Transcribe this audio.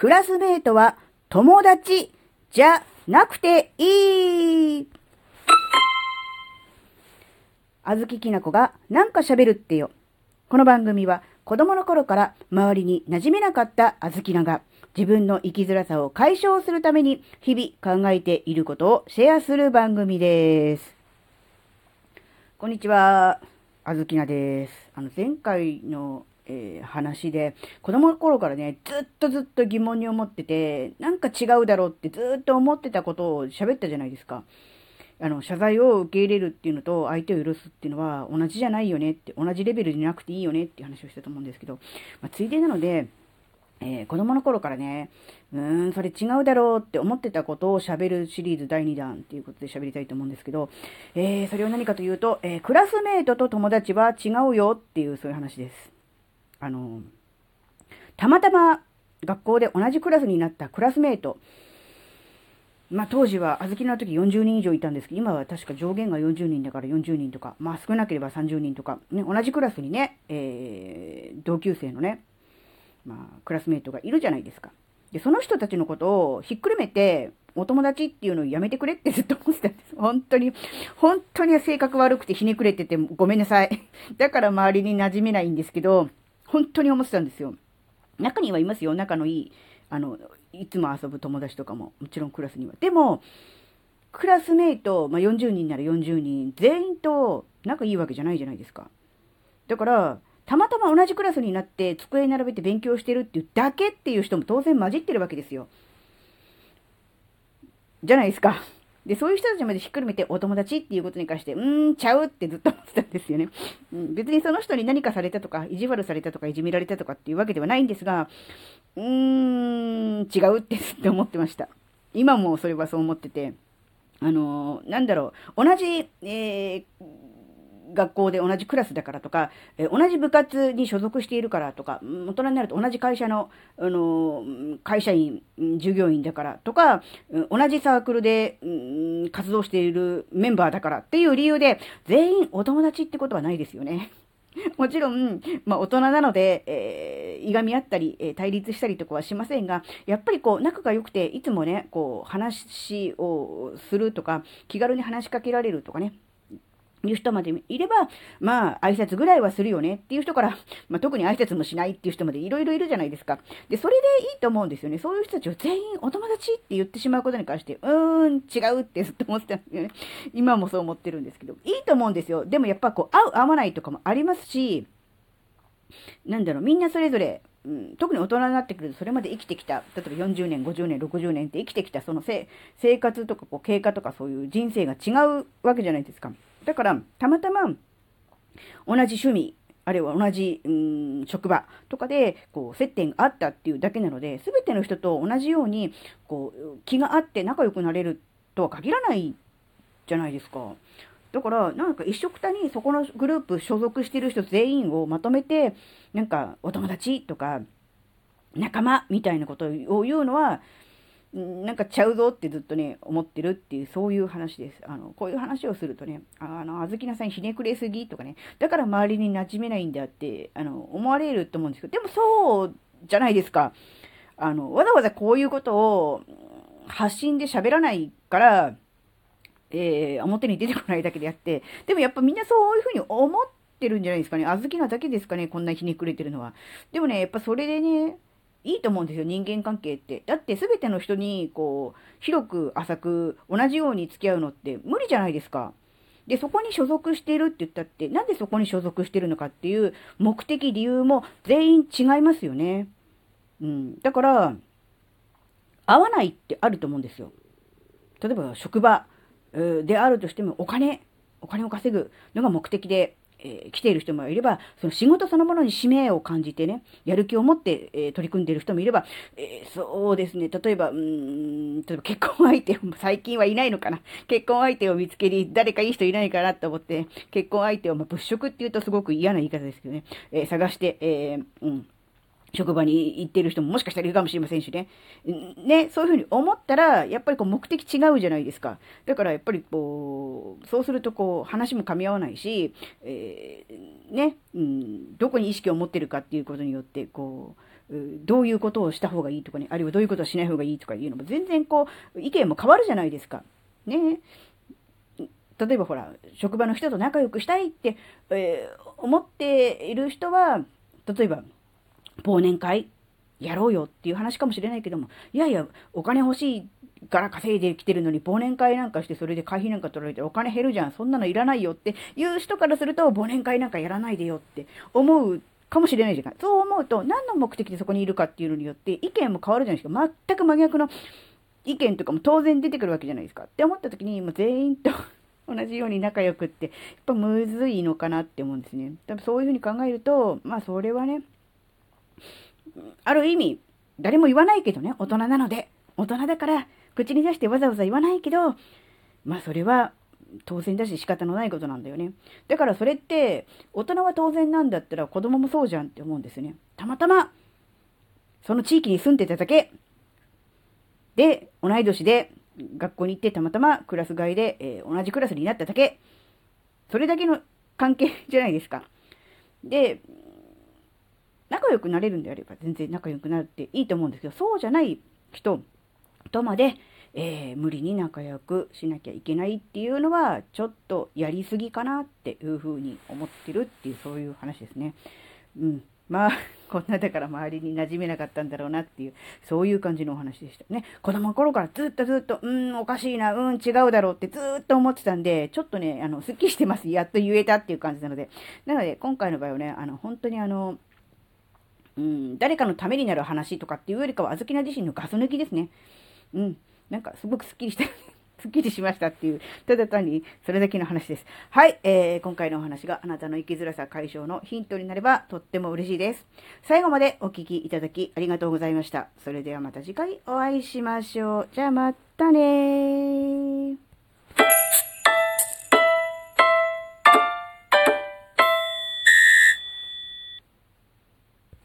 クラスメートは友達じゃなくていい。あずききなこがなんか喋るってよ。この番組は子供の頃から周りに馴染めなかったあずきなが自分の生きづらさを解消するために日々考えていることをシェアする番組です。こんにちは。あずきなです。あの前回のえー、話で、子供の頃からね、ずっとずっと疑問に思ってて、なんか違うだろうってずっと思ってたことを喋ったじゃないですか。あの、謝罪を受け入れるっていうのと、相手を許すっていうのは同じじゃないよねって、同じレベルじゃなくていいよねっていう話をしたと思うんですけど、まあ、ついでなので、えー、子供の頃からね、うーん、それ違うだろうって思ってたことを喋るシリーズ第2弾っていうことで喋りたいと思うんですけど、えー、それは何かというと、えー、クラスメートと友達は違うよっていうそういう話です。あの、たまたま学校で同じクラスになったクラスメート、まあ当時は小豆の時40人以上いたんですけど、今は確か上限が40人だから40人とか、まあ少なければ30人とか、ね、同じクラスにね、えー、同級生のね、まあクラスメートがいるじゃないですか。で、その人たちのことをひっくるめて、お友達っていうのをやめてくれってずっと思ってたんです。本当に、本当に性格悪くてひねくれててごめんなさい。だから周りに馴染めないんですけど、本当に思ってたんですよ。中にはいますよ、仲のいい、あの、いつも遊ぶ友達とかも、もちろんクラスには。でも、クラスメイト、まあ、40人なら40人、全員と仲いいわけじゃないじゃないですか。だから、たまたま同じクラスになって机並べて勉強してるっていうだけっていう人も当然混じってるわけですよ。じゃないですか。で、そういう人たちまでひっくるめてお友達っていうことに関して、うーん、ちゃうってずっと思ってたんですよね。うん、別にその人に何かされたとか、意地悪されたとか、いじめられたとかっていうわけではないんですが、うーん、違うってずっと思ってました。今もそれはそう思ってて、あのー、なんだろう、同じ、えー学校で同じクラスだからとか、え同じ部活に所属しているからとか、大人になると同じ会社の、あの会社員、従業員だからとか、同じサークルで、活動しているメンバーだからっていう理由で、全員お友達ってことはないですよね。もちろん、まあ、大人なので、えー、いがみ合ったり、えー、対立したりとかはしませんが、やっぱりこう、仲が良くて、いつもね、こう、話をするとか、気軽に話しかけられるとかね、いう人までいれば、まあ、挨拶ぐらいはするよねっていう人から、まあ、特に挨拶もしないっていう人までいろいろいるじゃないですか。で、それでいいと思うんですよね。そういう人たちを全員お友達って言ってしまうことに関して、うーん、違うってずっと思ってたんですよね。今もそう思ってるんですけど、いいと思うんですよ。でもやっぱこう、合う合わないとかもありますし、なんだろう、みんなそれぞれ、うん、特に大人になってくると、それまで生きてきた、例えば40年、50年、60年って生きてきた、その生活とかこう経過とかそういう人生が違うわけじゃないですか。だから、たまたま、同じ趣味、あるいは同じ、うん、職場とかで、こう、接点があったっていうだけなので、すべての人と同じように、こう、気があって仲良くなれるとは限らないじゃないですか。だから、なんか一緒くたにそこのグループ所属してる人全員をまとめて、なんかお友達とか仲間みたいなことを言うのは、なんかちゃうぞってずっとね、思ってるっていう、そういう話です。あの、こういう話をするとね、あの、あずきなさんひねくれすぎとかね、だから周りに馴染めないんだって、あの、思われると思うんですけど、でもそうじゃないですか。あの、わざわざこういうことを発信で喋らないから、えー、表に出てこないだけであって、でもやっぱみんなそういうふうに思ってるんじゃないですかね。あずきなだけですかね、こんなひねくれてるのは。でもね、やっぱそれでね、いいと思うんですよ、人間関係って。だって全ての人に、こう、広く浅く同じように付き合うのって無理じゃないですか。で、そこに所属しているって言ったって、なんでそこに所属してるのかっていう目的、理由も全員違いますよね。うん。だから、合わないってあると思うんですよ。例えば、職場であるとしても、お金、お金を稼ぐのが目的で、えー、来ている人もいれば、その仕事そのものに使命を感じてね、やる気を持って、えー、取り組んでいる人もいれば、えー、そうですね、例えば、うん、例えば結婚相手、最近はいないのかな。結婚相手を見つけに、誰かいい人いないかなと思って、結婚相手を、まあ、物色っていうとすごく嫌な言い方ですけどね、え探して、えうん。職場に行ってる人ももしかしたらいるかもしれませんしね。ね、そういうふうに思ったら、やっぱりこう目的違うじゃないですか。だからやっぱりこう、そうするとこう、話も噛み合わないし、えー、ね、うん、どこに意識を持ってるかっていうことによって、こう、どういうことをした方がいいとかね、あるいはどういうことをしない方がいいとかいうのも全然こう、意見も変わるじゃないですか。ね。例えばほら、職場の人と仲良くしたいって、えー、思っている人は、例えば、忘年会やろうよっていう話かもしれないけども、いやいや、お金欲しいから稼いできてるのに忘年会なんかしてそれで会費なんか取られてお金減るじゃん。そんなのいらないよっていう人からすると忘年会なんかやらないでよって思うかもしれないじゃない。そう思うと何の目的でそこにいるかっていうのによって意見も変わるじゃないですか。全く真逆の意見とかも当然出てくるわけじゃないですか。って思った時にもう全員と同じように仲良くってやっぱむずいのかなって思うんですね。多分そういうふうに考えると、まあそれはね、ある意味、誰も言わないけどね、大人なので、大人だから口に出してわざわざ言わないけど、まあそれは当然だし仕方のないことなんだよね。だからそれって、大人は当然なんだったら子供もそうじゃんって思うんですよね。たまたま、その地域に住んでただけ、で、同い年で、学校に行ってたまたまクラス替えで、えー、同じクラスになっただけ、それだけの関係じゃないですか。で、仲良くなれるんであれば全然仲良くなるっていいと思うんですけど、そうじゃない人とまで、えー、無理に仲良くしなきゃいけないっていうのは、ちょっとやりすぎかなっていうふうに思ってるっていう、そういう話ですね。うん。まあ、こんなだから周りに馴染めなかったんだろうなっていう、そういう感じのお話でしたね。子供の頃からずっとずっと、うん、おかしいな、うん、違うだろうってずっと思ってたんで、ちょっとね、あの、すっきりしてます。やっと言えたっていう感じなので。なので、今回の場合はね、あの、本当にあの、うん、誰かのためになる話とかっていうよりかは、あずきな自身のガス抜きですね。うん。なんかすごくスッキリした。すっきりしましたっていう、ただ単にそれだけの話です。はい、えー、今回のお話があなたの生きづらさ解消のヒントになればとっても嬉しいです。最後までお聴きいただきありがとうございました。それではまた次回お会いしましょう。じゃあまたね